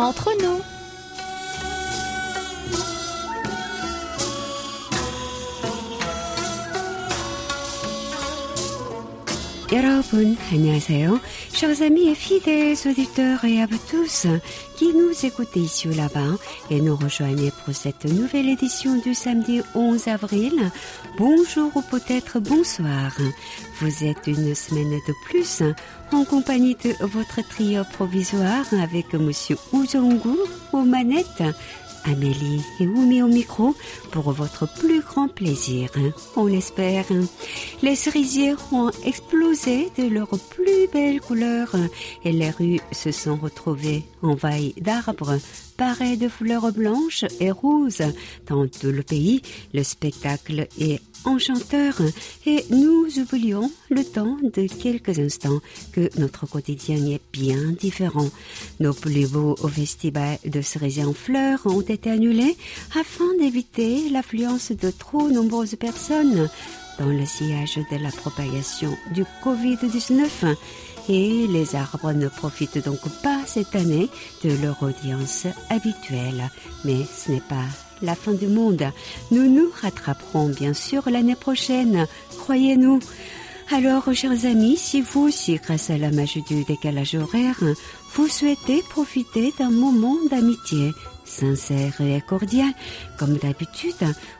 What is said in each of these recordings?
entre nous. Chers amis et fidèles auditeurs et à vous tous qui nous écoutez ici ou là-bas et nous rejoignez pour cette nouvelle édition du samedi 11 avril. Bonjour ou peut-être bonsoir. Vous êtes une semaine de plus en compagnie de votre trio provisoire avec Monsieur Ujong-gu aux manettes Amélie et Oumi au micro pour votre plus grand plaisir, on l'espère. Les cerisiers ont explosé de leurs plus belles couleurs et les rues se sont retrouvées envahies d'arbres parés de fleurs blanches et roses. Dans tout le pays, le spectacle est enchanteur et nous oublions le temps de quelques instants que notre quotidien est bien différent. Nos plus beaux festivals de cerisiers en fleurs ont été annulés afin d'éviter l'affluence de trop nombreuses personnes dans le sillage de la propagation du Covid-19 et les arbres ne profitent donc pas cette année de leur audience habituelle. Mais ce n'est pas la fin du monde. Nous nous rattraperons bien sûr l'année prochaine, croyez-nous. Alors, chers amis, si vous aussi, grâce à la magie du décalage horaire, vous souhaitez profiter d'un moment d'amitié sincère et cordial, comme d'habitude,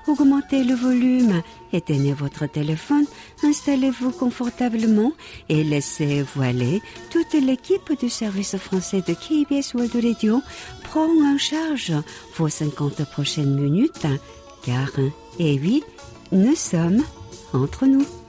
augmentez le volume, éteignez votre téléphone, installez-vous confortablement et laissez-vous aller. Toute l'équipe du service français de KBS World Radio prend en charge vos 50 prochaines minutes, car, et oui, nous sommes entre nous.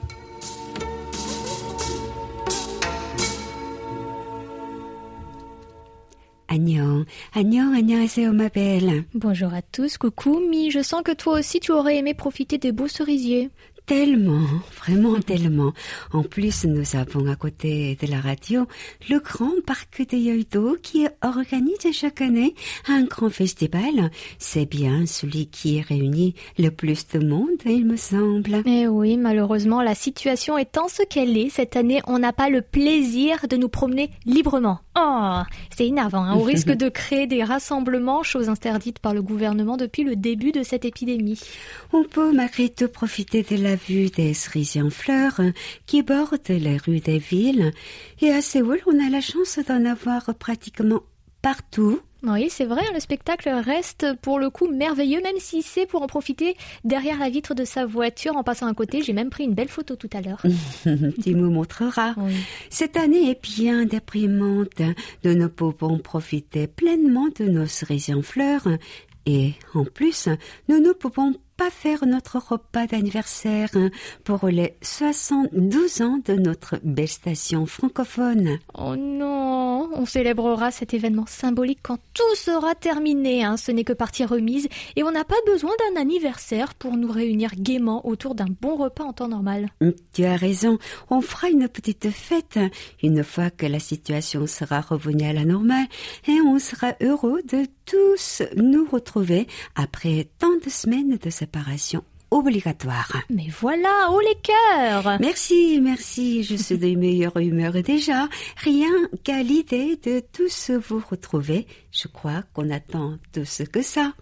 Agnon, Agnon, Agnon, ma belle. Bonjour à tous, coucou Mi, je sens que toi aussi tu aurais aimé profiter des beaux cerisiers. Tellement, vraiment tellement. En plus, nous avons à côté de la radio le grand parc de Yoido qui organise chaque année un grand festival. C'est bien celui qui réunit le plus de monde, il me semble. Mais oui, malheureusement, la situation étant ce qu'elle est, cette année, on n'a pas le plaisir de nous promener librement. Oh, c'est énervant, hein, au risque de créer des rassemblements, chose interdite par le gouvernement depuis le début de cette épidémie. On peut malgré tout profiter de la vue des cerisiers en fleurs qui bordent les rues des villes. Et à Séoul, on a la chance d'en avoir pratiquement partout. Oui, c'est vrai, le spectacle reste pour le coup merveilleux, même si c'est pour en profiter derrière la vitre de sa voiture en passant à côté. J'ai même pris une belle photo tout à l'heure. tu me montreras. Oui. Cette année est bien déprimante. Nous ne pouvons profiter pleinement de nos cerisiers en fleurs. Et en plus, nous ne pouvons pas faire notre repas d'anniversaire pour les 72 ans de notre belle station francophone. Oh non, on célébrera cet événement symbolique quand tout sera terminé. Hein. Ce n'est que partie remise et on n'a pas besoin d'un anniversaire pour nous réunir gaiement autour d'un bon repas en temps normal. Tu as raison, on fera une petite fête une fois que la situation sera revenue à la normale et on sera heureux de tous nous retrouver après tant de semaines de obligatoire. Mais voilà, haut les cœurs Merci, merci, je suis de meilleure humeur déjà. Rien qu'à l'idée de tous vous retrouver, je crois qu'on attend tout ce que ça.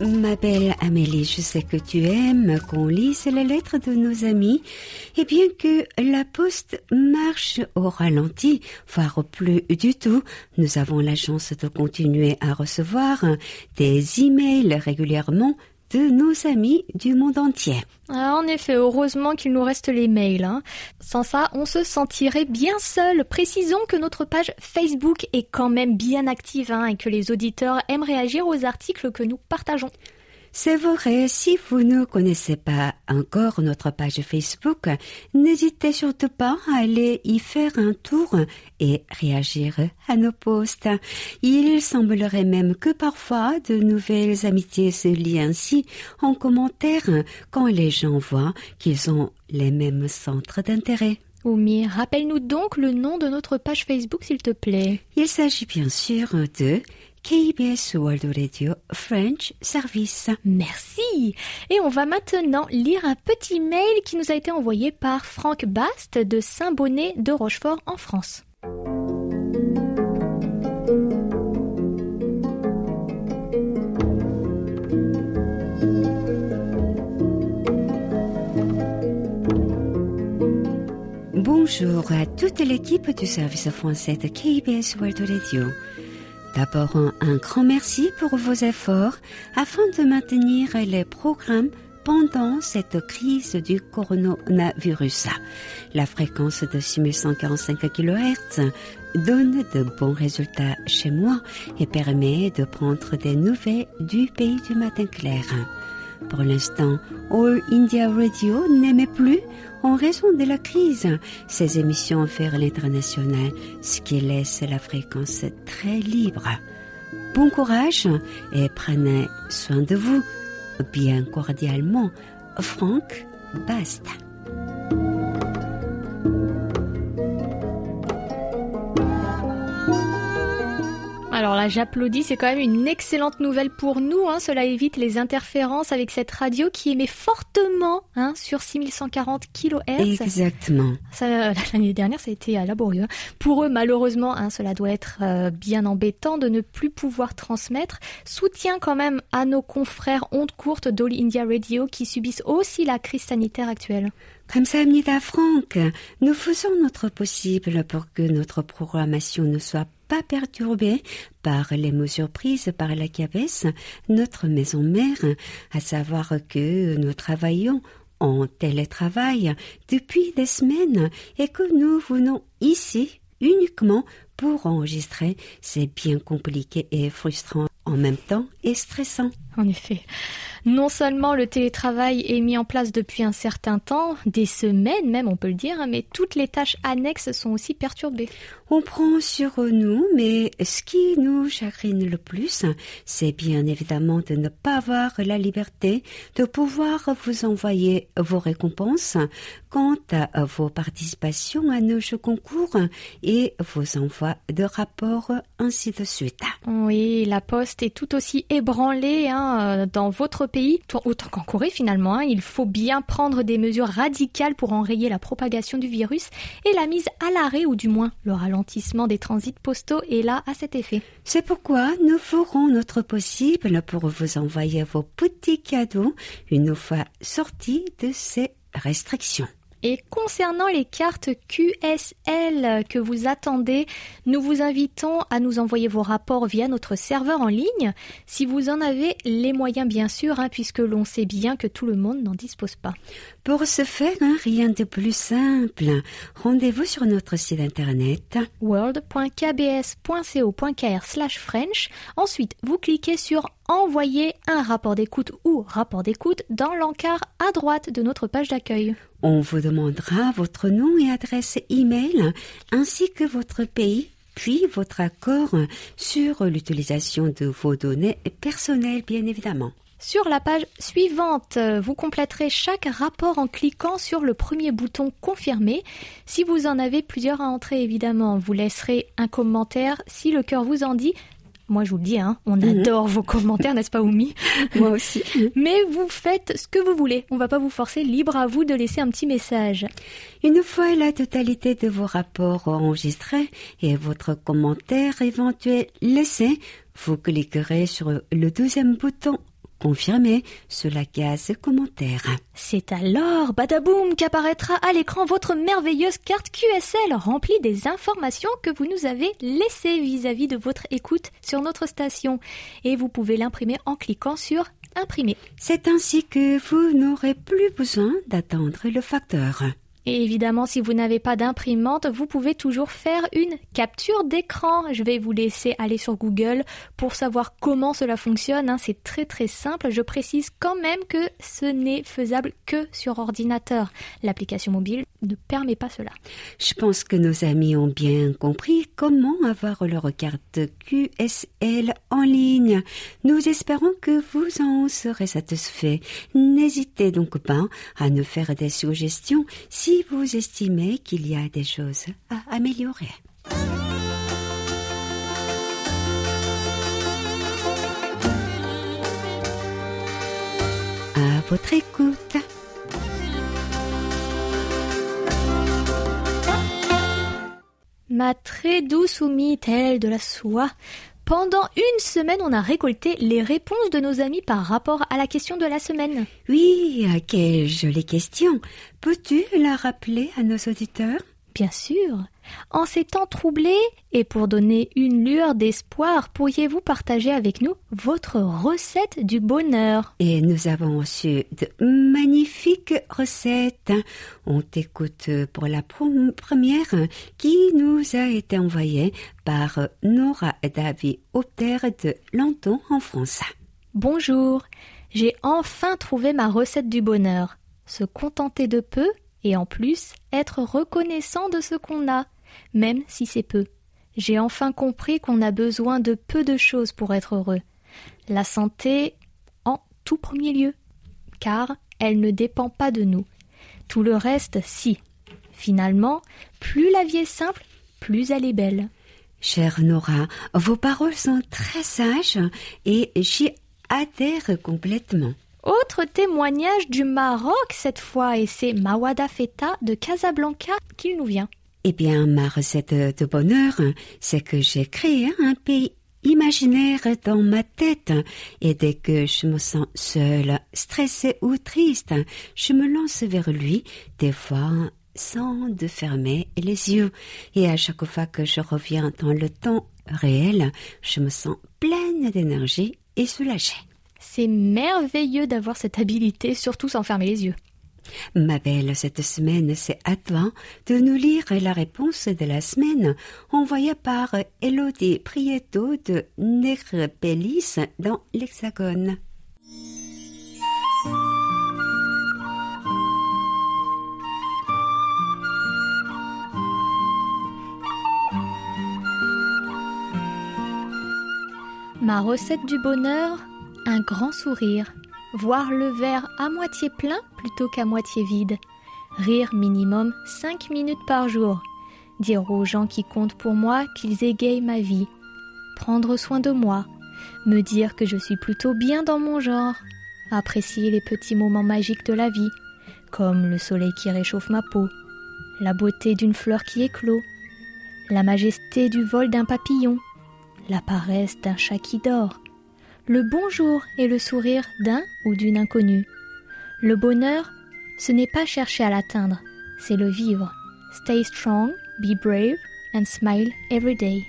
Ma belle Amélie, je sais que tu aimes qu'on lise les lettres de nos amis, et bien que la poste marche au ralenti, voire plus du tout, nous avons la chance de continuer à recevoir des emails régulièrement de nos amis du monde entier. Ah, en effet, heureusement qu'il nous reste les mails. hein. Sans ça, on se sentirait bien seul. Précisons que notre page Facebook est quand même bien active hein, et que les auditeurs aiment réagir aux articles que nous partageons. C'est vrai, si vous ne connaissez pas encore notre page Facebook, n'hésitez surtout pas à aller y faire un tour et réagir à nos posts. Il semblerait même que parfois de nouvelles amitiés se lient ainsi en commentaire quand les gens voient qu'ils ont les mêmes centres d'intérêt. Oumi, rappelle-nous donc le nom de notre page Facebook, s'il te plaît. Il s'agit bien sûr de KBS World Radio French Service. Merci. Et on va maintenant lire un petit mail qui nous a été envoyé par Franck Bast de Saint-Bonnet de Rochefort en France. Bonjour à toute l'équipe du service français de KBS World Radio. D'abord, un grand merci pour vos efforts afin de maintenir les programmes pendant cette crise du coronavirus. La fréquence de 6145 kHz donne de bons résultats chez moi et permet de prendre des nouvelles du pays du matin clair. Pour l'instant, All India Radio n'aimait plus en raison de la crise ses émissions vers l'international, ce qui laisse la fréquence très libre. Bon courage et prenez soin de vous. Bien cordialement, Franck Basta. Alors là, j'applaudis, c'est quand même une excellente nouvelle pour nous. Hein. Cela évite les interférences avec cette radio qui émet fortement hein, sur 6140 kHz. Exactement. L'année dernière, ça a été laborieux. Hein. Pour eux, malheureusement, hein, cela doit être euh, bien embêtant de ne plus pouvoir transmettre. Soutien quand même à nos confrères ondes courtes d'All India Radio qui subissent aussi la crise sanitaire actuelle. Comme ça, Amnida Franck, nous faisons notre possible pour que notre programmation ne soit pas perturbée par les mesures prises par la CABES, notre maison mère, à savoir que nous travaillons en télétravail depuis des semaines et que nous venons ici uniquement pour enregistrer. C'est bien compliqué et frustrant en même temps et stressant. En effet. Non seulement le télétravail est mis en place depuis un certain temps, des semaines même on peut le dire, mais toutes les tâches annexes sont aussi perturbées. On prend sur nous, mais ce qui nous chagrine le plus, c'est bien évidemment de ne pas avoir la liberté de pouvoir vous envoyer vos récompenses quant à vos participations à nos jeux concours et vos envois de rapports, ainsi de suite. Oui, la poste est tout aussi ébranlée hein, dans votre pays, autant qu'en Corée finalement. Hein. Il faut bien prendre des mesures radicales pour enrayer la propagation du virus et la mise à l'arrêt ou du moins le ralentissement des transits postaux est là à cet effet. C'est pourquoi nous ferons notre possible pour vous envoyer vos petits cadeaux une fois sortis de ces restrictions. Et concernant les cartes QSL que vous attendez, nous vous invitons à nous envoyer vos rapports via notre serveur en ligne, si vous en avez les moyens bien sûr, hein, puisque l'on sait bien que tout le monde n'en dispose pas. Pour ce faire, hein, rien de plus simple. Rendez-vous sur notre site internet world.kbs.co.kr French. Ensuite, vous cliquez sur Envoyer un rapport d'écoute ou rapport d'écoute dans l'encart à droite de notre page d'accueil. On vous demandera votre nom et adresse email ainsi que votre pays puis votre accord sur l'utilisation de vos données personnelles bien évidemment. Sur la page suivante, vous compléterez chaque rapport en cliquant sur le premier bouton Confirmer. Si vous en avez plusieurs à entrer, évidemment, vous laisserez un commentaire si le cœur vous en dit. Moi, je vous le dis, hein, on mhm. adore vos commentaires, n'est-ce pas, Oumi? Moi aussi. Mais vous faites ce que vous voulez. On va pas vous forcer. Libre à vous de laisser un petit message. Une fois la totalité de vos rapports enregistrés et votre commentaire éventuel laissé, vous cliquerez sur le deuxième bouton Confirmez sur la case commentaire. C'est alors, badaboum, qu'apparaîtra à l'écran votre merveilleuse carte QSL remplie des informations que vous nous avez laissées vis-à-vis de votre écoute sur notre station. Et vous pouvez l'imprimer en cliquant sur Imprimer. C'est ainsi que vous n'aurez plus besoin d'attendre le facteur. Et évidemment, si vous n'avez pas d'imprimante, vous pouvez toujours faire une capture d'écran. Je vais vous laisser aller sur Google pour savoir comment cela fonctionne. Hein. C'est très très simple. Je précise quand même que ce n'est faisable que sur ordinateur. L'application mobile ne permet pas cela. Je pense que nos amis ont bien compris comment avoir leur carte QSL en ligne. Nous espérons que vous en serez satisfaits. N'hésitez donc pas à nous faire des suggestions si vous estimez qu'il y a des choses à améliorer. À votre écoute. Ma très douce Oumi, telle de la soie. Pendant une semaine, on a récolté les réponses de nos amis par rapport à la question de la semaine. Oui, quelle jolie question. Peux-tu la rappeler à nos auditeurs? Bien sûr. En ces temps troublés, et pour donner une lueur d'espoir, pourriez-vous partager avec nous votre recette du bonheur? Et nous avons reçu de magnifiques recettes. On t'écoute pour la première qui nous a été envoyée par Nora David Opter de Lanton en France. Bonjour, j'ai enfin trouvé ma recette du bonheur. Se contenter de peu et en plus être reconnaissant de ce qu'on a, même si c'est peu. J'ai enfin compris qu'on a besoin de peu de choses pour être heureux. La santé en tout premier lieu, car elle ne dépend pas de nous. Tout le reste, si. Finalement, plus la vie est simple, plus elle est belle. Chère Nora, vos paroles sont très sages et j'y adhère complètement. Autre témoignage du Maroc cette fois, et c'est Mawada Feta de Casablanca qu'il nous vient. Eh bien, ma recette de bonheur, c'est que j'ai créé un pays imaginaire dans ma tête. Et dès que je me sens seule, stressée ou triste, je me lance vers lui, des fois sans de fermer les yeux. Et à chaque fois que je reviens dans le temps réel, je me sens pleine d'énergie et soulagée. C'est merveilleux d'avoir cette habilité, surtout sans fermer les yeux. Ma belle, cette semaine, c'est à toi de nous lire la réponse de la semaine envoyée par Elodie Prieto de Negrepellis dans l'Hexagone. Ma recette du bonheur un grand sourire, voir le verre à moitié plein plutôt qu'à moitié vide, rire minimum 5 minutes par jour, dire aux gens qui comptent pour moi qu'ils égayent ma vie, prendre soin de moi, me dire que je suis plutôt bien dans mon genre, apprécier les petits moments magiques de la vie, comme le soleil qui réchauffe ma peau, la beauté d'une fleur qui éclot, la majesté du vol d'un papillon, la paresse d'un chat qui dort, le bonjour et le sourire d'un ou d'une inconnue. Le bonheur, ce n'est pas chercher à l'atteindre, c'est le vivre. Stay strong, be brave and smile every day.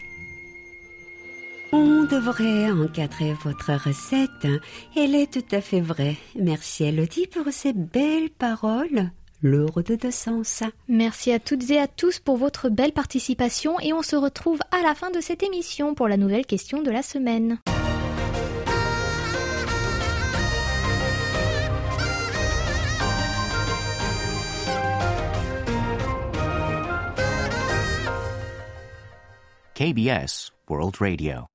On devrait encadrer votre recette. Elle est tout à fait vraie. Merci Elodie pour ces belles paroles lourdes de sens. Merci à toutes et à tous pour votre belle participation et on se retrouve à la fin de cette émission pour la nouvelle question de la semaine. KBS World Radio.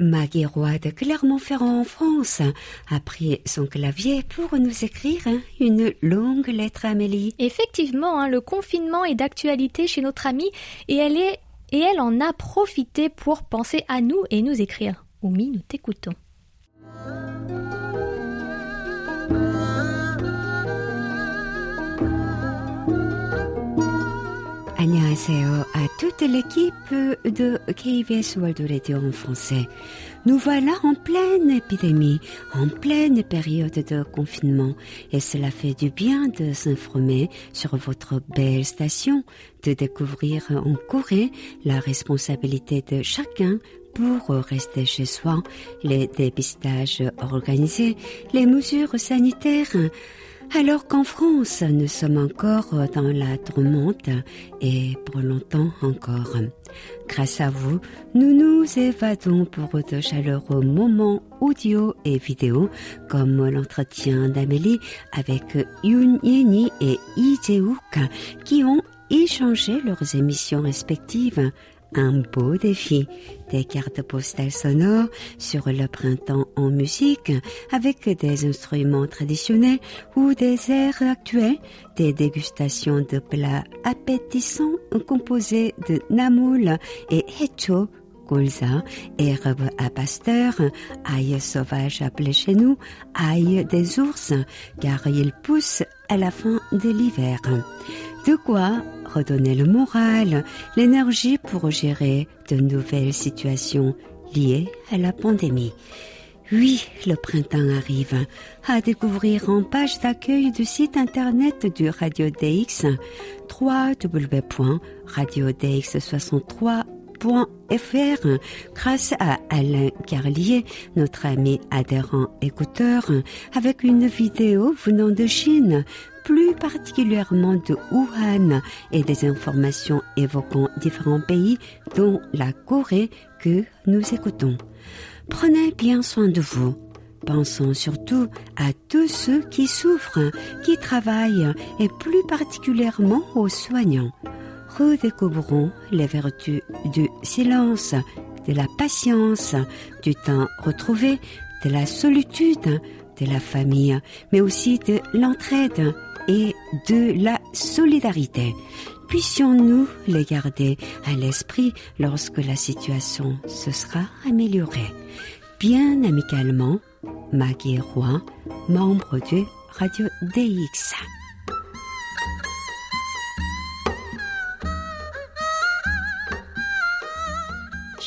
Maggie Roy de Clermont-Ferrand en France a pris son clavier pour nous écrire une longue lettre à Amélie. Effectivement, hein, le confinement est d'actualité chez notre amie et elle est et elle en a profité pour penser à nous et nous écrire. Oumi, nous t'écoutons. Annyeonghaseyo à toute l'équipe de KBS World Radio en français. Nous voilà en pleine épidémie, en pleine période de confinement, et cela fait du bien de s'informer sur votre belle station, de découvrir en Corée la responsabilité de chacun pour rester chez soi, les dépistages organisés, les mesures sanitaires, alors qu'en France, nous sommes encore dans la tourmente et pour longtemps encore. Grâce à vous, nous nous évadons pour de chaleureux moments audio et vidéo comme l'entretien d'Amélie avec Yoon Yeni et Lee qui ont échangé leurs émissions respectives un beau défi, des cartes postales sonores sur le printemps en musique avec des instruments traditionnels ou des airs actuels, des dégustations de plats appétissants composés de namoul et hecho colza, herbe à pasteur, ail sauvage appelé chez nous, ail des ours, car il pousse à la fin de l'hiver. De quoi redonner le moral, l'énergie pour gérer de nouvelles situations liées à la pandémie. Oui, le printemps arrive. À découvrir en page d'accueil du site internet du Radio DX, www.radiodx63.fr grâce à Alain Carlier, notre ami adhérent écouteur, avec une vidéo venant de Chine, plus particulièrement de Wuhan et des informations évoquant différents pays dont la Corée que nous écoutons. Prenez bien soin de vous. Pensons surtout à tous ceux qui souffrent, qui travaillent et plus particulièrement aux soignants. Redécouvrons les vertus du silence, de la patience, du temps retrouvé, de la solitude, de la famille, mais aussi de l'entraide et de la solidarité. Puissions-nous les garder à l'esprit lorsque la situation se sera améliorée. Bien amicalement, Maggie Roy, membre du Radio DX.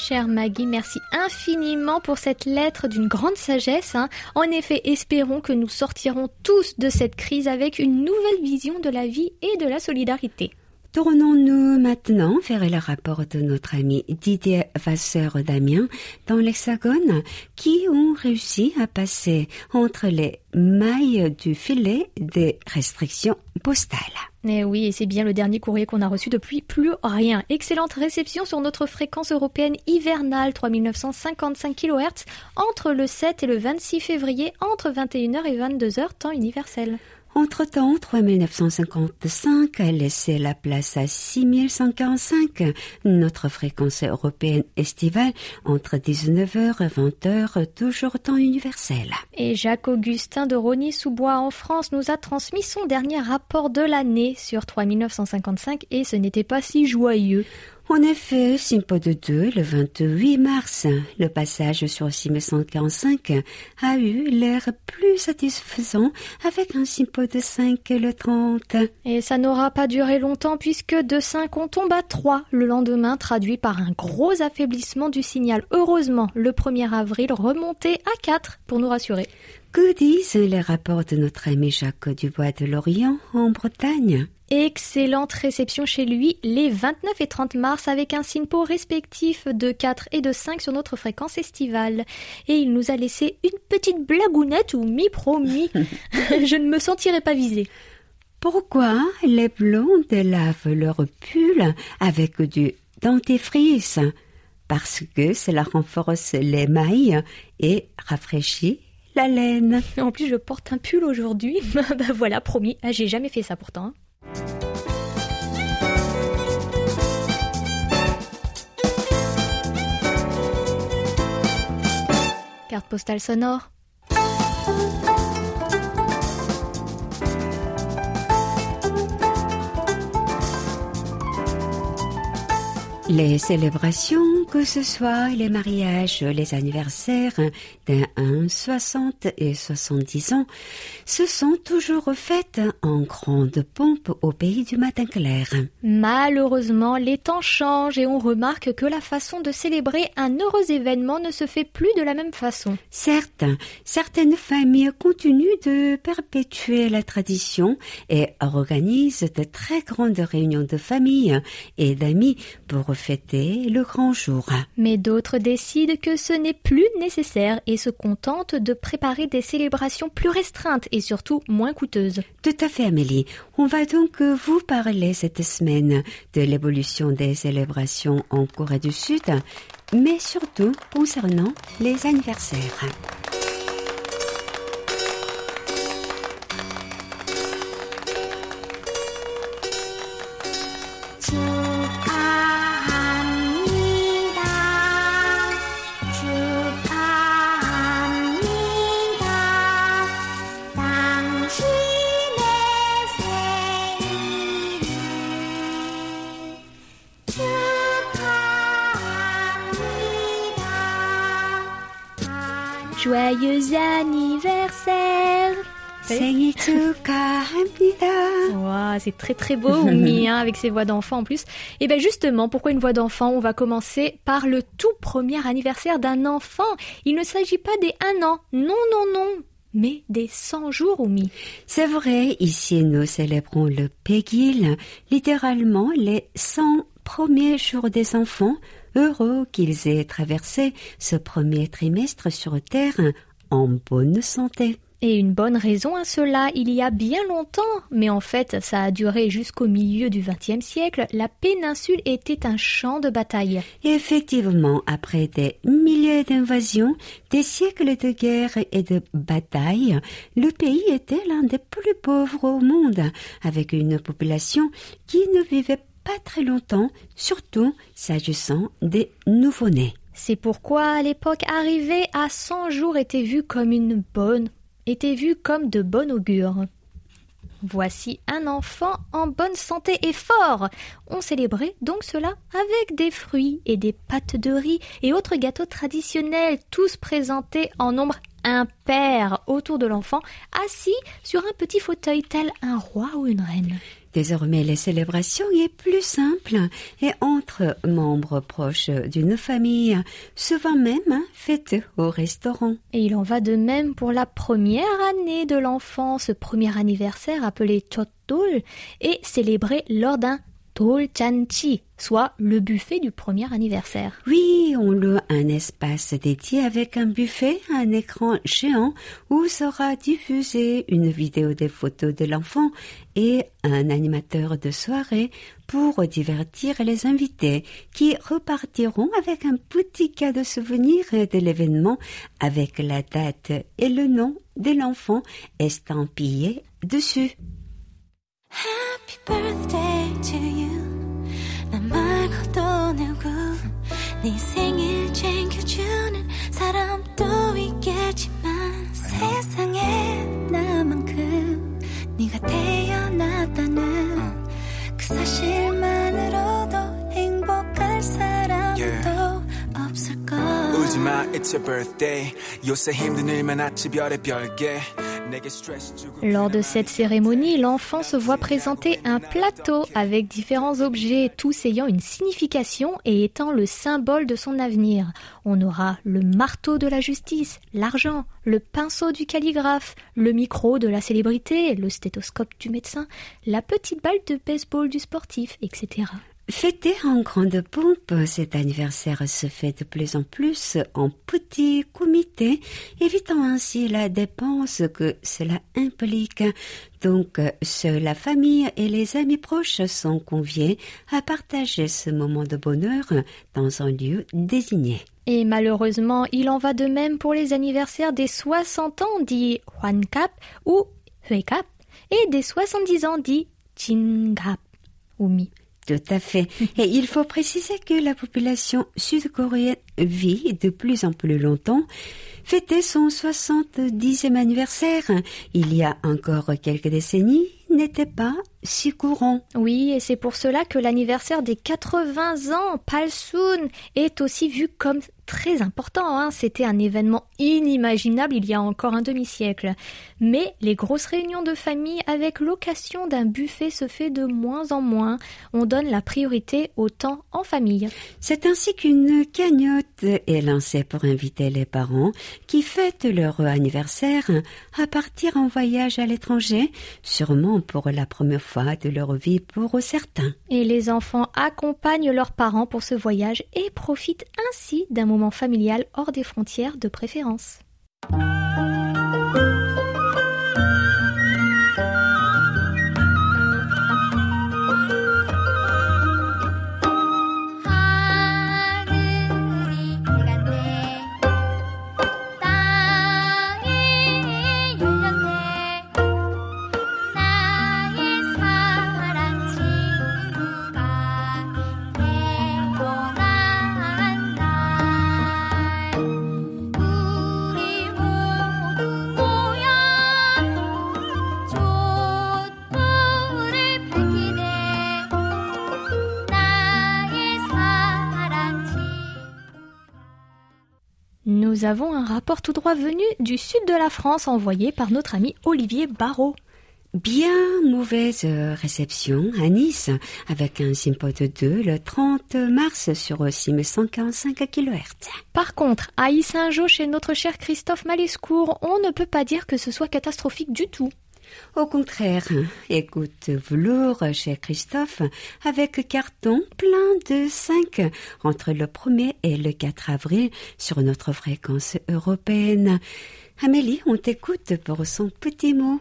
Chère Maggie, merci infiniment pour cette lettre d'une grande sagesse. hein. En effet, espérons que nous sortirons tous de cette crise avec une nouvelle vision de la vie et de la solidarité. Tournons-nous maintenant vers le rapport de notre ami Didier Vasseur-Damien dans l'Hexagone qui ont réussi à passer entre les mailles du filet des restrictions postales. Eh oui, et c'est bien le dernier courrier qu'on a reçu depuis plus rien. Excellente réception sur notre fréquence européenne hivernale 3955 kHz entre le 7 et le 26 février entre 21h et 22h temps universel. Entre-temps, 3955 a laissé la place à 6145, notre fréquence européenne estivale, entre 19h et 20h, toujours temps universel. Et Jacques-Augustin de Rogny-sous-Bois en France nous a transmis son dernier rapport de l'année sur 3955 et ce n'était pas si joyeux. En effet, Simpo de 2, le 28 mars, le passage sur 6145 a eu l'air plus satisfaisant avec un Simpo de 5 le 30. Et ça n'aura pas duré longtemps puisque de 5 on tombe à 3 le lendemain traduit par un gros affaiblissement du signal. Heureusement, le 1er avril remonté à 4 pour nous rassurer. Que disent les rapports de notre ami Jacques Dubois de Lorient en Bretagne? Excellente réception chez lui les 29 et 30 mars avec un SINPO respectif de 4 et de 5 sur notre fréquence estivale. Et il nous a laissé une petite blagounette ou mi-promis. Je ne me sentirai pas visée. Pourquoi les blondes lavent leur pull avec du dentifrice? Parce que cela renforce les mailles et rafraîchit la laine. En plus, je porte un pull aujourd'hui. bah voilà, promis. Ah, J'ai jamais fait ça pourtant. Carte postale sonore. Les célébrations, que ce soit les mariages, les anniversaires d'un 1, 60 et 70 ans, se sont toujours faites en grande pompe au pays du matin clair. Malheureusement, les temps changent et on remarque que la façon de célébrer un heureux événement ne se fait plus de la même façon. Certes, certaines familles continuent de perpétuer la tradition et organisent de très grandes réunions de famille et d'amis pour fêter le grand jour. Mais d'autres décident que ce n'est plus nécessaire et se contentent de préparer des célébrations plus restreintes et surtout moins coûteuses. Tout à fait, Amélie. On va donc vous parler cette semaine de l'évolution des célébrations en Corée du Sud, mais surtout concernant les anniversaires. Wow, c'est très très beau, Oumi, hein, avec ses voix d'enfant en plus. Et bien justement, pourquoi une voix d'enfant? On va commencer par le tout premier anniversaire d'un enfant. Il ne s'agit pas des un an, non, non, non, mais des 100 jours, Oumi. C'est vrai, ici nous célébrons le Pegil, littéralement les 100 premiers jours des enfants, heureux qu'ils aient traversé ce premier trimestre sur Terre en bonne santé. Et une bonne raison à cela, il y a bien longtemps, mais en fait ça a duré jusqu'au milieu du XXe siècle, la péninsule était un champ de bataille. Effectivement, après des milliers d'invasions, des siècles de guerre et de batailles, le pays était l'un des plus pauvres au monde, avec une population qui ne vivait pas très longtemps, surtout s'agissant des nouveau-nés. C'est pourquoi à l'époque arriver à 100 jours était vu comme une bonne était vu comme de bon augure. Voici un enfant en bonne santé et fort. On célébrait donc cela avec des fruits et des pâtes de riz et autres gâteaux traditionnels, tous présentés en nombre impair autour de l'enfant, assis sur un petit fauteuil tel un roi ou une reine. Désormais, les célébrations est plus simple et entre membres proches d'une famille, souvent même faites au restaurant. Et il en va de même pour la première année de l'enfant, ce premier anniversaire appelé Chotdol, est célébré lors d'un Soit le buffet du premier anniversaire. Oui, on loue un espace dédié avec un buffet, un écran géant où sera diffusée une vidéo des photos de l'enfant et un animateur de soirée pour divertir les invités qui repartiront avec un petit cadeau souvenir de l'événement avec la date et le nom de l'enfant estampillé dessus. Happy birthday to you. 난 말고도 누구 네 생일 챙겨주는 사람 도 있겠지만 세상에 나만큼 네가 태어났다는 그 사실만으로도 행복할 사람은 Yeah. 또 없을걸. 울지마 it's your birthday. 요새 힘든 일만 많았지 별의 별게 Lors de cette cérémonie, l'enfant se voit présenter un plateau avec différents objets, tous ayant une signification et étant le symbole de son avenir. On aura le marteau de la justice, l'argent, le pinceau du calligraphe, le micro de la célébrité, le stéthoscope du médecin, la petite balle de baseball du sportif, etc. Fêté en grande pompe, cet anniversaire se fait de plus en plus en petit comité, évitant ainsi la dépense que cela implique. Donc, seule la famille et les amis proches sont conviés à partager ce moment de bonheur dans un lieu désigné. Et malheureusement, il en va de même pour les anniversaires des 60 ans dits Hwankap ou Huekap et des 70 ans dits Jingap ou Mi. Tout à fait. Et il faut préciser que la population sud-coréenne vit de plus en plus longtemps. Fêter son 70e anniversaire, il y a encore quelques décennies, n'était pas si courant. Oui, et c'est pour cela que l'anniversaire des 80 ans, Palsoon, est aussi vu comme très important. hein. C'était un événement inimaginable il y a encore un demi-siècle. Mais les grosses réunions de famille avec l'occasion d'un buffet se fait de moins en moins. On donne la priorité au temps en famille. C'est ainsi qu'une cagnotte est lancée pour inviter les parents qui fêtent leur anniversaire à partir en voyage à l'étranger, sûrement pour la première fois de leur vie pour certains. Et les enfants accompagnent leurs parents pour ce voyage et profitent ainsi d'un moment familial hors des frontières de préférence. Nous avons un rapport tout droit venu du sud de la France envoyé par notre ami Olivier Barrault. Bien mauvaise réception à Nice avec un Simpod 2 le 30 mars sur 6145 kHz. Par contre, à Issingeau, chez notre cher Christophe Malescourt, on ne peut pas dire que ce soit catastrophique du tout. Au contraire, écoute velours chez Christophe avec carton plein de 5 entre le 1er et le 4 avril sur notre fréquence européenne. Amélie, on t'écoute pour son petit mot.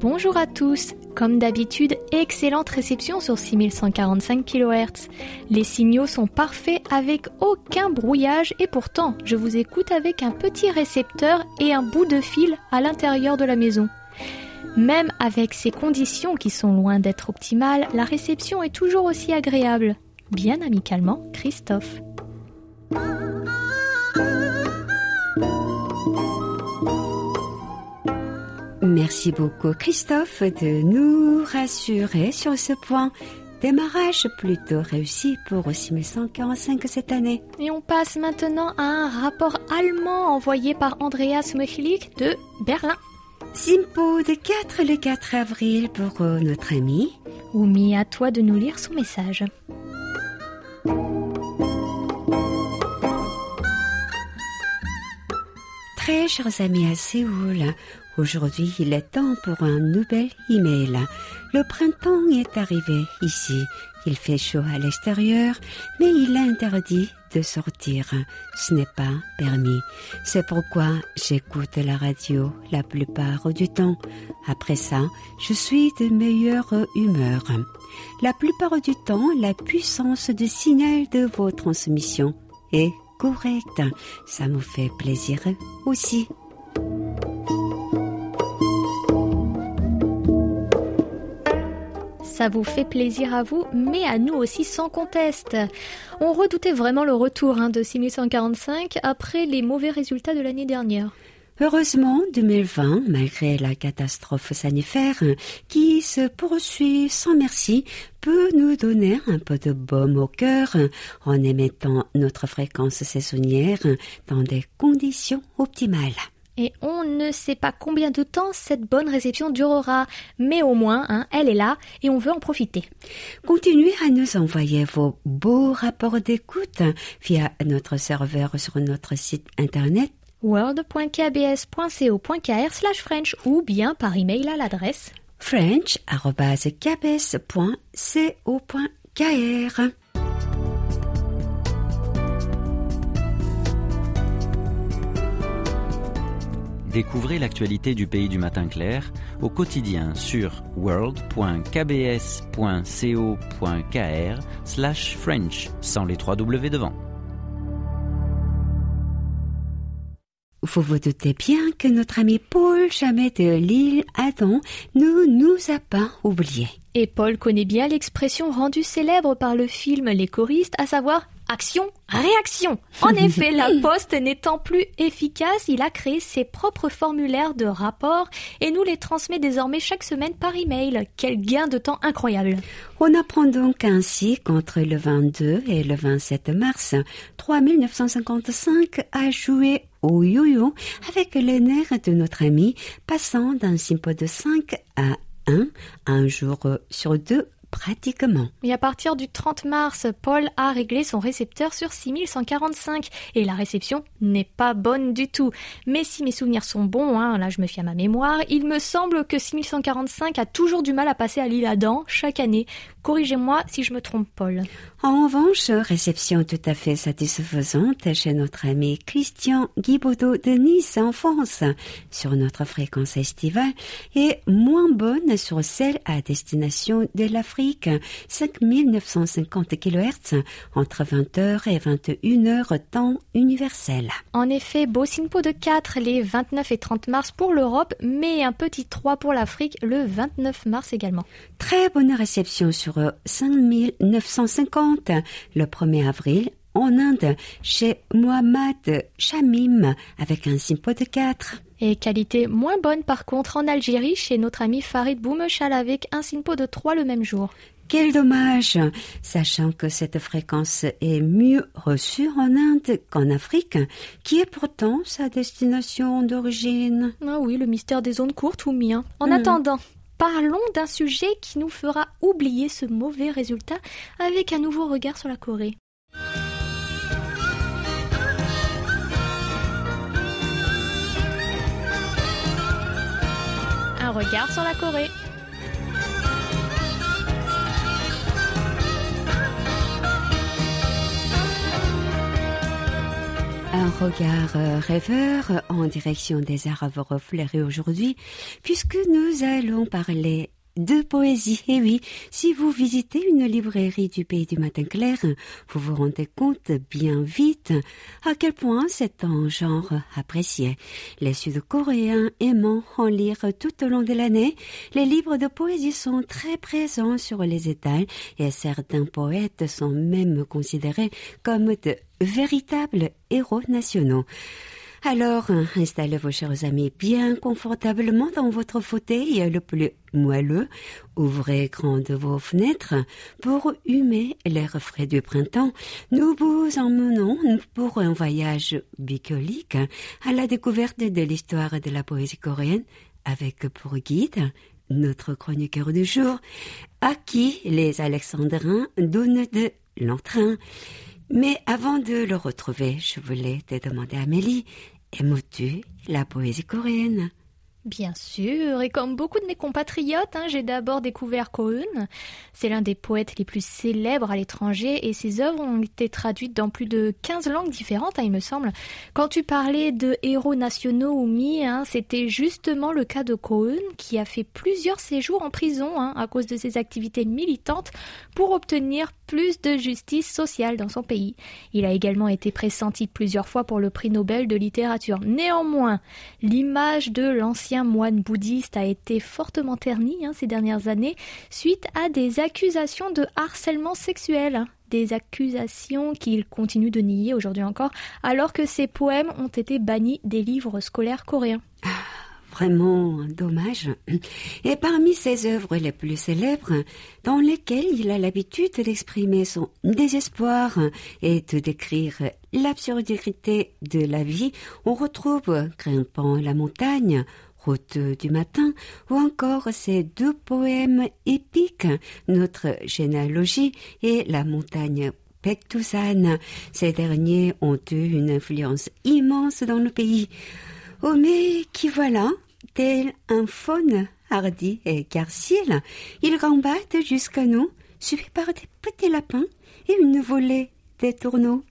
Bonjour à tous. Comme d'habitude, excellente réception sur 6145 kHz. Les signaux sont parfaits avec aucun brouillage et pourtant, je vous écoute avec un petit récepteur et un bout de fil à l'intérieur de la maison. Même avec ces conditions qui sont loin d'être optimales, la réception est toujours aussi agréable. Bien amicalement, Christophe. Merci beaucoup Christophe de nous rassurer sur ce point. Démarrage plutôt réussi pour 6145 cette année. Et on passe maintenant à un rapport allemand envoyé par Andreas Mechlik de Berlin. Simpo de 4 le 4 avril pour euh, notre ami. Oumi, à toi de nous lire son message. Très chers amis à Séoul, aujourd'hui il est temps pour un nouvel email. Le printemps est arrivé ici. Il fait chaud à l'extérieur, mais il est interdit de sortir. Ce n'est pas permis. C'est pourquoi j'écoute la radio la plupart du temps. Après ça, je suis de meilleure humeur. La plupart du temps, la puissance de signal de vos transmissions est correcte. Ça me fait plaisir aussi. Ça vous fait plaisir à vous, mais à nous aussi sans conteste. On redoutait vraiment le retour hein, de 6145 après les mauvais résultats de l'année dernière. Heureusement, 2020, malgré la catastrophe sanitaire qui se poursuit sans merci, peut nous donner un peu de baume au cœur en émettant notre fréquence saisonnière dans des conditions optimales. Et on ne sait pas combien de temps cette bonne réception durera, mais au moins, hein, elle est là et on veut en profiter. Continuez à nous envoyer vos beaux rapports d'écoute via notre serveur sur notre site internet world.kbs.co.kr slash French ou bien par email à l'adresse french.kbs.co.kr. Découvrez l'actualité du pays du matin clair au quotidien sur world.kbs.co.kr slash French sans les trois W devant. Vous vous doutez bien que notre ami Paul, jamais de l'île Adam, ne nous a pas oubliés. Et Paul connaît bien l'expression rendue célèbre par le film Les choristes, à savoir action, réaction. En effet, la poste n'étant plus efficace, il a créé ses propres formulaires de rapport et nous les transmet désormais chaque semaine par email. Quel gain de temps incroyable. On apprend donc ainsi qu'entre le 22 et le 27 mars, 3955 a joué au yo-yo avec les nerfs de notre ami, passant d'un simpo de 5 à 1, un jour sur deux pratiquement. Et à partir du 30 mars, Paul a réglé son récepteur sur 6145 et la réception n'est pas bonne du tout. Mais si mes souvenirs sont bons, hein, là je me fie à ma mémoire, il me semble que 6145 a toujours du mal à passer à l'île Adam chaque année. Corrigez-moi si je me trompe, Paul. En revanche, réception tout à fait satisfaisante chez notre ami Christian Guibaudot de Nice en France sur notre fréquence estivale et moins bonne sur celle à destination de l'Afrique, 5950 kHz entre 20h et 21h temps universel. En effet, beau Sinpo de 4 les 29 et 30 mars pour l'Europe, mais un petit 3 pour l'Afrique le 29 mars également. Très bonne réception sur 5950 le 1er avril en Inde chez Mohammad Shamim avec un simpo de 4. Et qualité moins bonne par contre en Algérie chez notre ami Farid Boumechal avec un SINPO de 3 le même jour. Quel dommage, sachant que cette fréquence est mieux reçue en Inde qu'en Afrique, qui est pourtant sa destination d'origine. Ah oui, le mystère des zones courtes ou mien. En Hmm. attendant, parlons d'un sujet qui nous fera oublier ce mauvais résultat avec un nouveau regard sur la Corée. Un regard sur la Corée. Un regard euh, rêveur en direction des Arabes reflérés aujourd'hui, puisque nous allons parler de poésie. Et oui, si vous visitez une librairie du pays du matin clair, vous vous rendez compte bien vite à quel point c'est un genre apprécié. Les Sud-Coréens aimant en lire tout au long de l'année, les livres de poésie sont très présents sur les étals et certains poètes sont même considérés comme de véritables héros nationaux. Alors, installez vos chers amis bien confortablement dans votre fauteuil le plus moelleux, ouvrez grand vos fenêtres pour humer l'air frais du printemps. Nous vous emmenons pour un voyage bucolique à la découverte de l'histoire de la poésie coréenne avec pour guide notre chroniqueur du jour, à qui les Alexandrins donnent de l'entrain. Mais avant de le retrouver, je voulais te demander, Amélie, aimes-tu la poésie coréenne? Bien sûr, et comme beaucoup de mes compatriotes, hein, j'ai d'abord découvert Koeun. C'est l'un des poètes les plus célèbres à l'étranger et ses œuvres ont été traduites dans plus de 15 langues différentes, hein, il me semble. Quand tu parlais de héros nationaux ou mi, hein, c'était justement le cas de Koeun qui a fait plusieurs séjours en prison à cause de ses activités militantes pour obtenir plus de justice sociale dans son pays. Il a également été pressenti plusieurs fois pour le prix Nobel de littérature. Néanmoins, l'image de l'ancien moine bouddhiste a été fortement ternie hein, ces dernières années suite à des accusations de harcèlement sexuel. hein. Des accusations qu'il continue de nier aujourd'hui encore, alors que ses poèmes ont été bannis des livres scolaires coréens. Vraiment dommage. Et parmi ses œuvres les plus célèbres, dans lesquelles il a l'habitude d'exprimer son désespoir et de décrire l'absurdité de la vie, on retrouve Grimpant la montagne, Route du matin, ou encore ses deux poèmes épiques, Notre généalogie et La montagne Pektusan. Ces derniers ont eu une influence immense dans le pays. Oh, mais qui voilà, tel un faune hardi et garcile, ils rambattent jusqu'à nous, suivis par des petits lapins et une volée de tourneaux.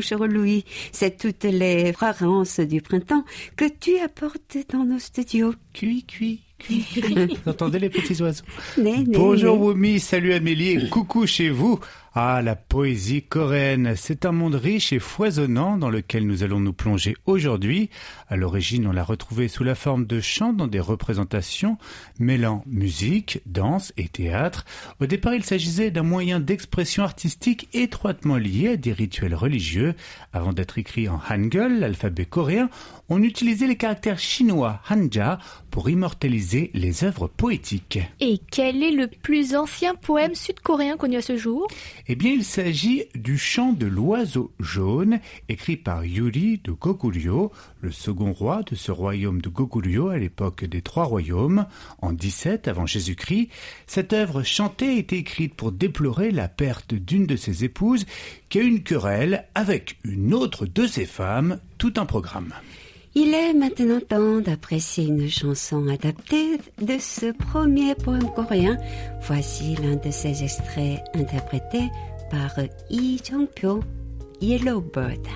Cher Louis, c'est toutes les fragrances du printemps que tu apportes dans nos studios. Cui, cui, cui, cui. Vous entendez les petits oiseaux? Né, né, Bonjour. Wumi, salut Amélie et coucou chez vous. Ah, la poésie coréenne, c'est un monde riche et foisonnant dans lequel nous allons nous plonger aujourd'hui. À l'origine, on l'a retrouvé sous la forme de chants dans des représentations mêlant musique, danse et théâtre. Au départ, il s'agissait d'un moyen d'expression artistique étroitement lié à des rituels religieux. Avant d'être écrit en hangul, l'alphabet coréen, on utilisait les caractères chinois hanja pour immortaliser les œuvres poétiques. Et quel est le plus ancien poème sud-coréen connu à ce jour? Eh bien, il s'agit du chant de l'oiseau jaune, écrit par Yuri de Goguryeo, le second roi de ce royaume de Goguryeo à l'époque des Trois Royaumes, en 17 avant Jésus-Christ. Cette œuvre chantée a été écrite pour déplorer la perte d'une de ses épouses, qui a eu une querelle avec une autre de ses femmes, tout un programme. Il est maintenant temps d'apprécier une chanson adaptée de ce premier poème coréen. Voici l'un de ses extraits interprétés par Lee Jong-pyo, Yellow Bird.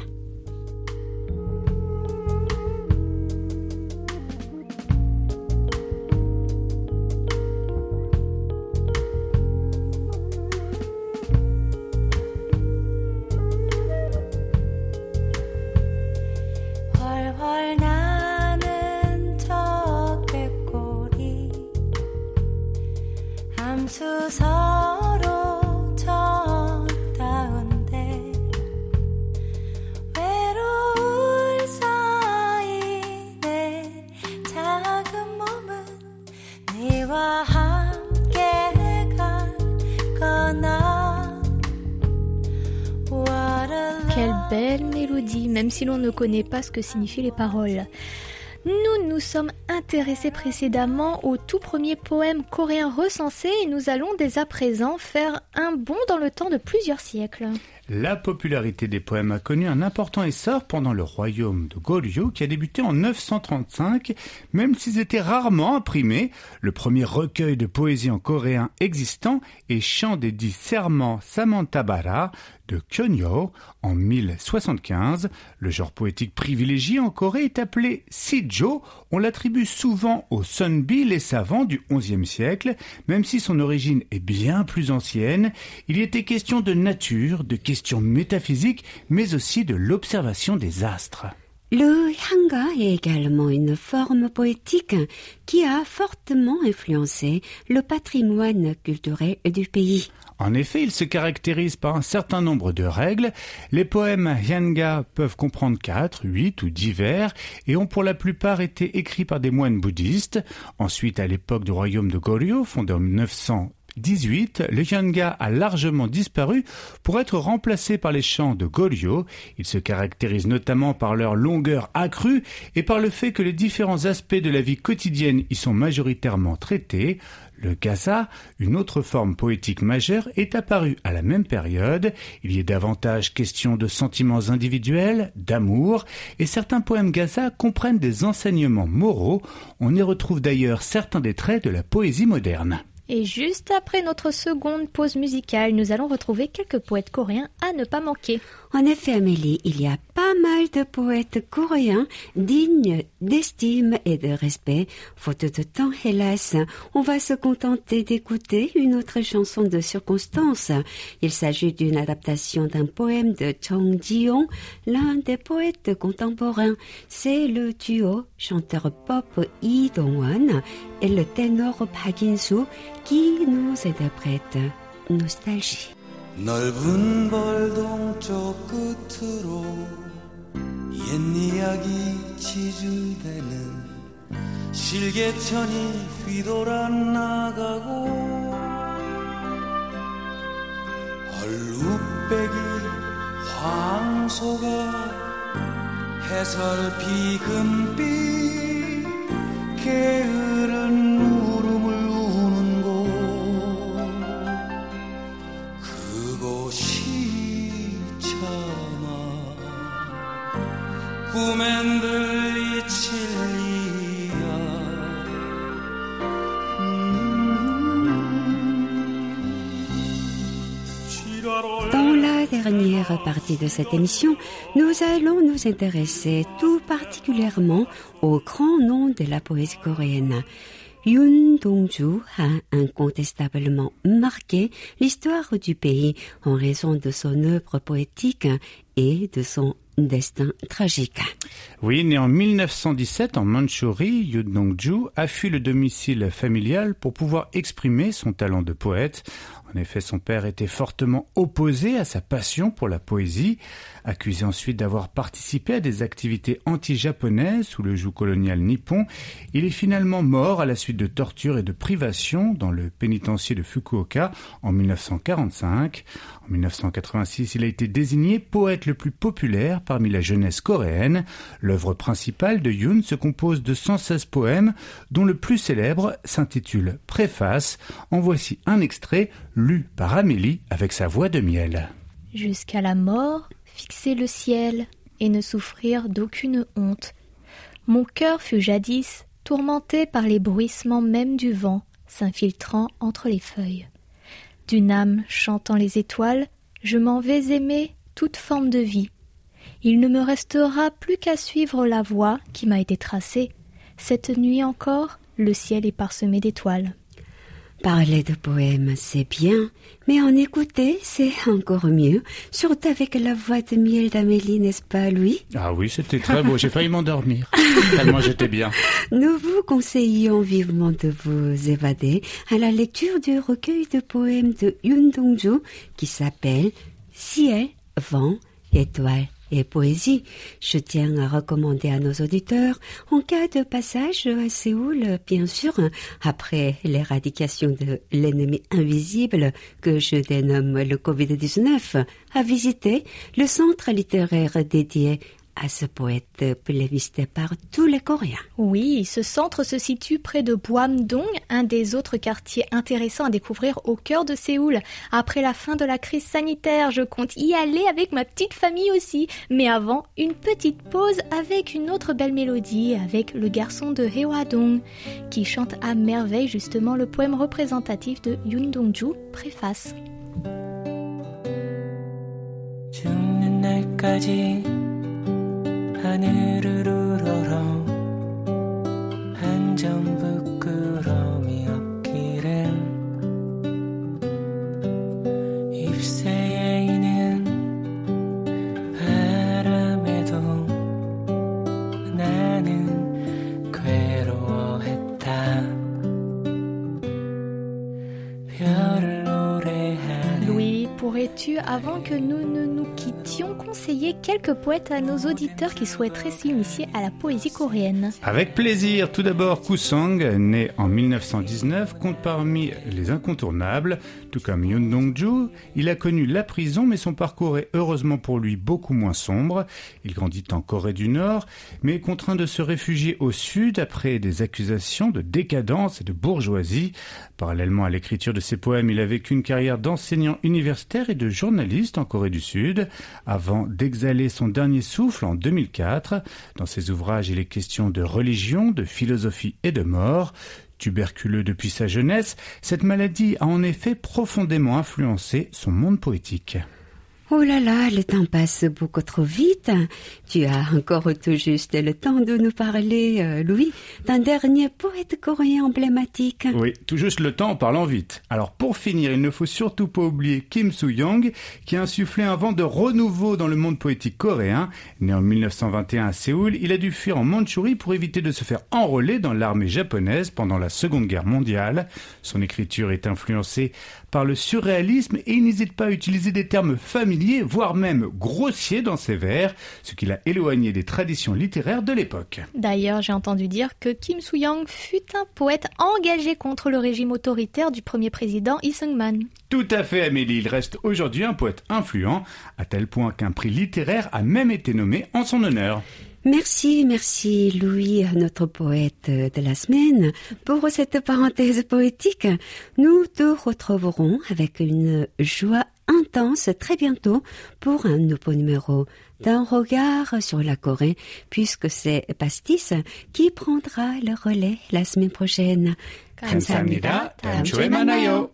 얼나 si l'on ne connaît pas ce que signifient les paroles. Nous nous sommes intéressés précédemment au tout premier poème coréen recensé et nous allons dès à présent faire un bond dans le temps de plusieurs siècles. La popularité des poèmes a connu un important essor pendant le royaume de Goryeo qui a débuté en 935, même s'ils étaient rarement imprimés. Le premier recueil de poésie en coréen existant est Chant des dix serments Samantabara de Kyonyo en 1075. Le genre poétique privilégié en Corée est appelé Sijo. On l'attribue souvent aux Sunbi, les savants du XIe siècle, même si son origine est bien plus ancienne. Il y était question de nature, de questions métaphysiques, mais aussi de l'observation des astres. Le hanga est également une forme poétique qui a fortement influencé le patrimoine culturel du pays. En effet, il se caractérise par un certain nombre de règles. Les poèmes hyanga peuvent comprendre 4, 8 ou 10 vers et ont pour la plupart été écrits par des moines bouddhistes. Ensuite, à l'époque du royaume de Goryeo, fondé en 918, le hyanga a largement disparu pour être remplacé par les chants de Goryeo. Ils se caractérisent notamment par leur longueur accrue et par le fait que les différents aspects de la vie quotidienne y sont majoritairement traités. Le gaza, une autre forme poétique majeure, est apparue à la même période. Il y est davantage question de sentiments individuels, d'amour, et certains poèmes gaza comprennent des enseignements moraux. On y retrouve d'ailleurs certains des traits de la poésie moderne. Et juste après notre seconde pause musicale, nous allons retrouver quelques poètes coréens à ne pas manquer. En effet, Amélie, il y a pas mal de poètes coréens dignes d'estime et de respect. Faute de temps, hélas, on va se contenter d'écouter une autre chanson de circonstance. Il s'agit d'une adaptation d'un poème de Chong Ji-yong, l'un des poètes contemporains. C'est le duo chanteur pop Lee Dong-won et le ténor Park In-soo qui nous interprète Nostalgie. 넓은 벌동 저 끝으로 옛 이야기 지줄대는 실개천이 휘돌아 나가고 얼룩배기 황소가 해설피 금빛 partie de cette émission, nous allons nous intéresser tout particulièrement au grand nom de la poésie coréenne. Yoon Dong-ju a incontestablement marqué l'histoire du pays en raison de son œuvre poétique et de son destin tragique. Oui, né en 1917 en Mandchourie, Yoon Dong-ju a fui le domicile familial pour pouvoir exprimer son talent de poète. En effet, son père était fortement opposé à sa passion pour la poésie. Accusé ensuite d'avoir participé à des activités anti-japonaises sous le joug colonial nippon, il est finalement mort à la suite de tortures et de privations dans le pénitencier de Fukuoka en 1945. En 1986, il a été désigné poète le plus populaire parmi la jeunesse coréenne. L'œuvre principale de Yoon se compose de 116 poèmes, dont le plus célèbre s'intitule Préface. En voici un extrait lu par Amélie avec sa voix de miel. Jusqu'à la mort, fixer le ciel et ne souffrir d'aucune honte. Mon cœur fut jadis tourmenté par les bruissements même du vent s'infiltrant entre les feuilles. D'une âme chantant les étoiles, je m'en vais aimer toute forme de vie. Il ne me restera plus qu'à suivre la voie qui m'a été tracée. Cette nuit encore, le ciel est parsemé d'étoiles. Parler de poèmes, c'est bien, mais en écouter, c'est encore mieux, surtout avec la voix de miel d'Amélie, n'est-ce pas, Louis? Ah oui, c'était très beau. J'ai failli m'endormir. Tellement j'étais bien. Nous vous conseillons vivement de vous évader à la lecture du recueil de poèmes de Yoon Dong-ju qui s'appelle Ciel, vent, étoile, et poésie. Je tiens à recommander à nos auditeurs, en cas de passage à Séoul, bien sûr, après l'éradication de l'ennemi invisible que je dénomme le Covid-19, à visiter le centre littéraire dédié à ce poète plébiscité par tous les Coréens. Oui, ce centre se situe près de Boamdong, un des autres quartiers intéressants à découvrir au cœur de Séoul. Après la fin de la crise sanitaire, je compte y aller avec ma petite famille aussi. Mais avant, une petite pause avec une autre belle mélodie, avec le garçon de Hewadong, qui chante à merveille justement le poème représentatif de Yoon Dong-ju, préface. 하늘을 우러러 한 점 부끄 quelques poètes à nos auditeurs qui souhaiteraient s'initier à la poésie coréenne Avec plaisir. Tout d'abord, Kusang, né en 1919, compte parmi les incontournables, tout comme Yoon Dong-ju. Il a connu la prison, mais son parcours est heureusement pour lui beaucoup moins sombre. Il grandit en Corée du Nord, mais est contraint de se réfugier au Sud après des accusations de décadence et de bourgeoisie. Parallèlement à l'écriture de ses poèmes, il a vécu une carrière d'enseignant universitaire et de journaliste en Corée du Sud, avant son dernier souffle en 2004. Dans ses ouvrages, il est question de religion, de philosophie et de mort. Tuberculeux depuis sa jeunesse, cette maladie a en effet profondément influencé son monde poétique. Oh là là, le temps passe beaucoup trop vite. Tu as encore tout juste le temps de nous parler, euh, Louis, d'un dernier poète coréen emblématique. Oui, tout juste le temps en parlant vite. Alors pour finir, il ne faut surtout pas oublier Kim Soo-young, qui a insufflé un vent de renouveau dans le monde poétique coréen. Né en 1921 à Séoul, il a dû fuir en Mandchourie pour éviter de se faire enrôler dans l'armée japonaise pendant la Seconde Guerre mondiale. Son écriture est influencée par le surréalisme et il n'hésite pas à utiliser des termes familiers, voire même grossiers dans ses vers, ce qui l'a éloigné des traditions littéraires de l'époque. D'ailleurs, j'ai entendu dire que Kim Soo-young fut un poète engagé contre le régime autoritaire du premier président Lee Seung-man. Tout à fait Amélie, il reste aujourd'hui un poète influent, à tel point qu'un prix littéraire a même été nommé en son honneur. Merci, merci Louis, notre poète de la semaine. Pour cette parenthèse poétique, nous te retrouverons avec une joie intense très bientôt pour un nouveau numéro d'un regard sur la Corée, puisque c'est Pastis qui prendra le relais la semaine prochaine. 감사합니다. 다음 주에 만나요.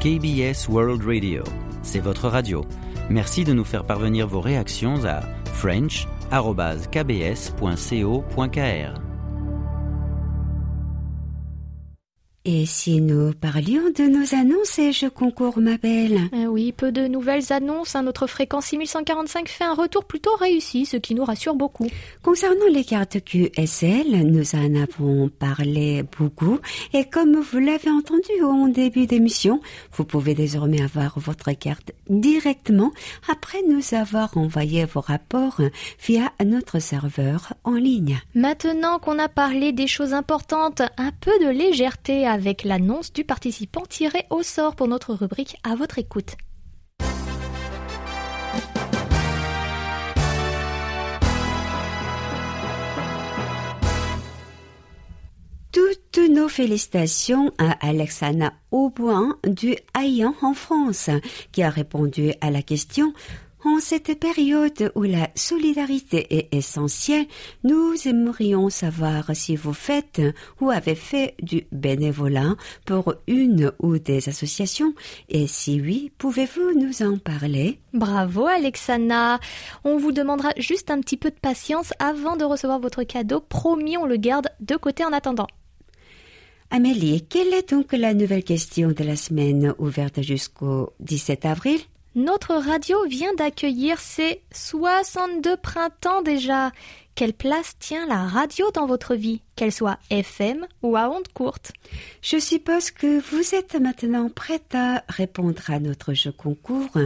KBS World Radio, c'est votre radio. Merci de nous faire parvenir vos réactions à french.kbs.co.kr. Et si nous parlions de nos annonces et je concours, ma belle? Euh, oui, peu de nouvelles annonces. hein. Notre fréquence 6145 fait un retour plutôt réussi, ce qui nous rassure beaucoup. Concernant les cartes QSL, nous en avons parlé beaucoup et comme vous l'avez entendu au début d'émission, vous pouvez désormais avoir votre carte directement après nous avoir envoyé vos rapports via notre serveur en ligne. Maintenant qu'on a parlé des choses importantes, un peu de légèreté avec l'annonce du participant tiré au sort pour notre rubrique à votre écoute. Toutes nos félicitations à Alexana Auboin du Hayan en France, qui a répondu à la question en cette période où la solidarité est essentielle, nous aimerions savoir si vous faites ou avez fait du bénévolat pour une ou des associations et si oui, pouvez-vous nous en parler? Bravo Alexana On vous demandera juste un petit peu de patience avant de recevoir votre cadeau. Promis, on le garde de côté en attendant. Amélie, quelle est donc la nouvelle question de la semaine ouverte jusqu'au 17 avril? Notre radio vient d'accueillir ses 62 printemps déjà. quelle place tient la radio dans votre vie, qu'elle soit FM ou à ondes courtes? Je suppose que vous êtes maintenant prête à répondre à notre jeu concours.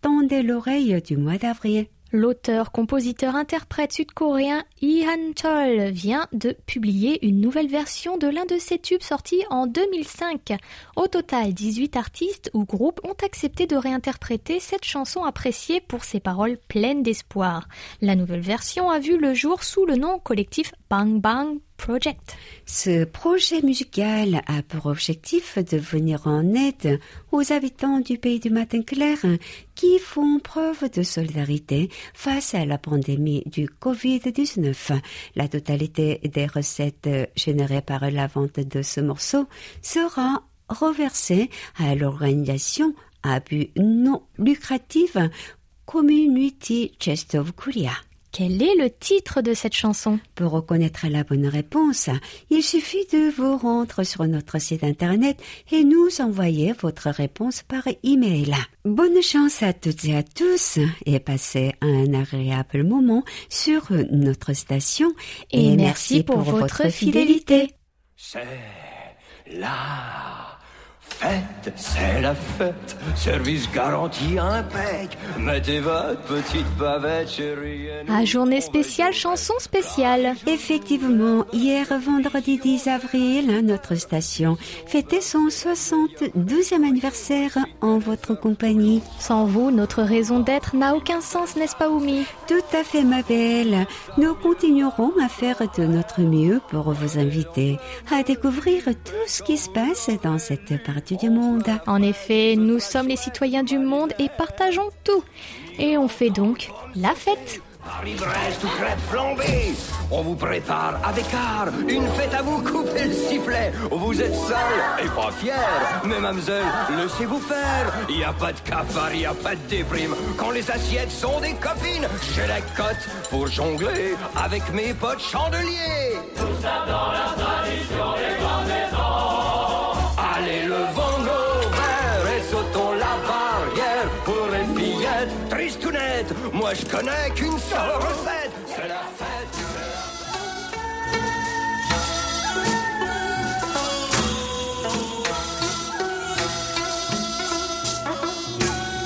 Tendez l'oreille du mois d'avril. L'auteur, compositeur, interprète sud-coréen Lee Han-chol vient de publier une nouvelle version de l'un de ses tubes sortis en 2005. Au total, 18 artistes ou groupes ont accepté de réinterpréter cette chanson appréciée pour ses paroles pleines d'espoir. La nouvelle version a vu le jour sous le nom collectif Bang Bang Project. Ce projet musical a pour objectif de venir en aide aux habitants du pays du matin clair qui font preuve de solidarité face à la pandémie du Covid-19. La totalité des recettes générées par la vente de ce morceau sera reversée à l'organisation à but non lucratif Community Chest of Korea. Quel est le titre de cette chanson? Pour reconnaître la bonne réponse, il suffit de vous rendre sur notre site internet et nous envoyer votre réponse par email. Bonne chance à toutes et à tous et passez un agréable moment sur notre station Et merci pour votre fidélité. C'est la fête, c'est la fête, service garanti impec. Mettez votre petite bavette, chérie. À journée spéciale, chanson spéciale. Effectivement, hier vendredi 10 avril, notre station fêtait son 72e anniversaire en votre compagnie. Sans vous, notre raison d'être n'a aucun sens, n'est-ce pas, Oumi? Tout à fait, ma belle. Nous continuerons à faire de notre mieux pour vous inviter à découvrir tout ce qui se passe dans cette partie du monde. En effet, nous sommes les citoyens du monde et partageons tout. Et on fait donc la fête. Paris-Brest ou crêpes flambées, on vous prépare avec art une fête à vous couper le sifflet. Vous êtes seul et pas fier, mais mademoiselle, laissez-vous faire. Y a pas de cafard, y a pas de déprime. Quand les assiettes sont des copines, j'ai la cote pour jongler avec mes potes chandeliers. Tout ça dans la tradition Moi, je connais qu'une seule recette, c'est la fête.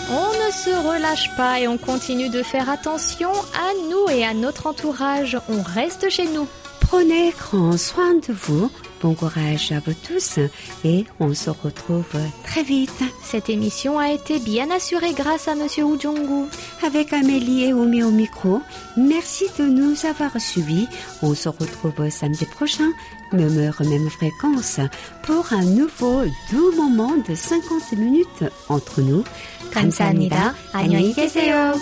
On ne se relâche pas et on continue de faire attention à nous et à notre entourage. On reste chez nous. Prenez grand soin de vous. Bon courage à vous tous et on se retrouve très vite Cette émission a été bien assurée grâce à Monsieur Woo Jong-gu. avec Amélie et Omi au micro. Merci de nous avoir suivis. On se retrouve samedi prochain, même heure, même fréquence, pour un nouveau doux moment de 50 minutes entre nous. 감사합니다. 안녕히 계세요.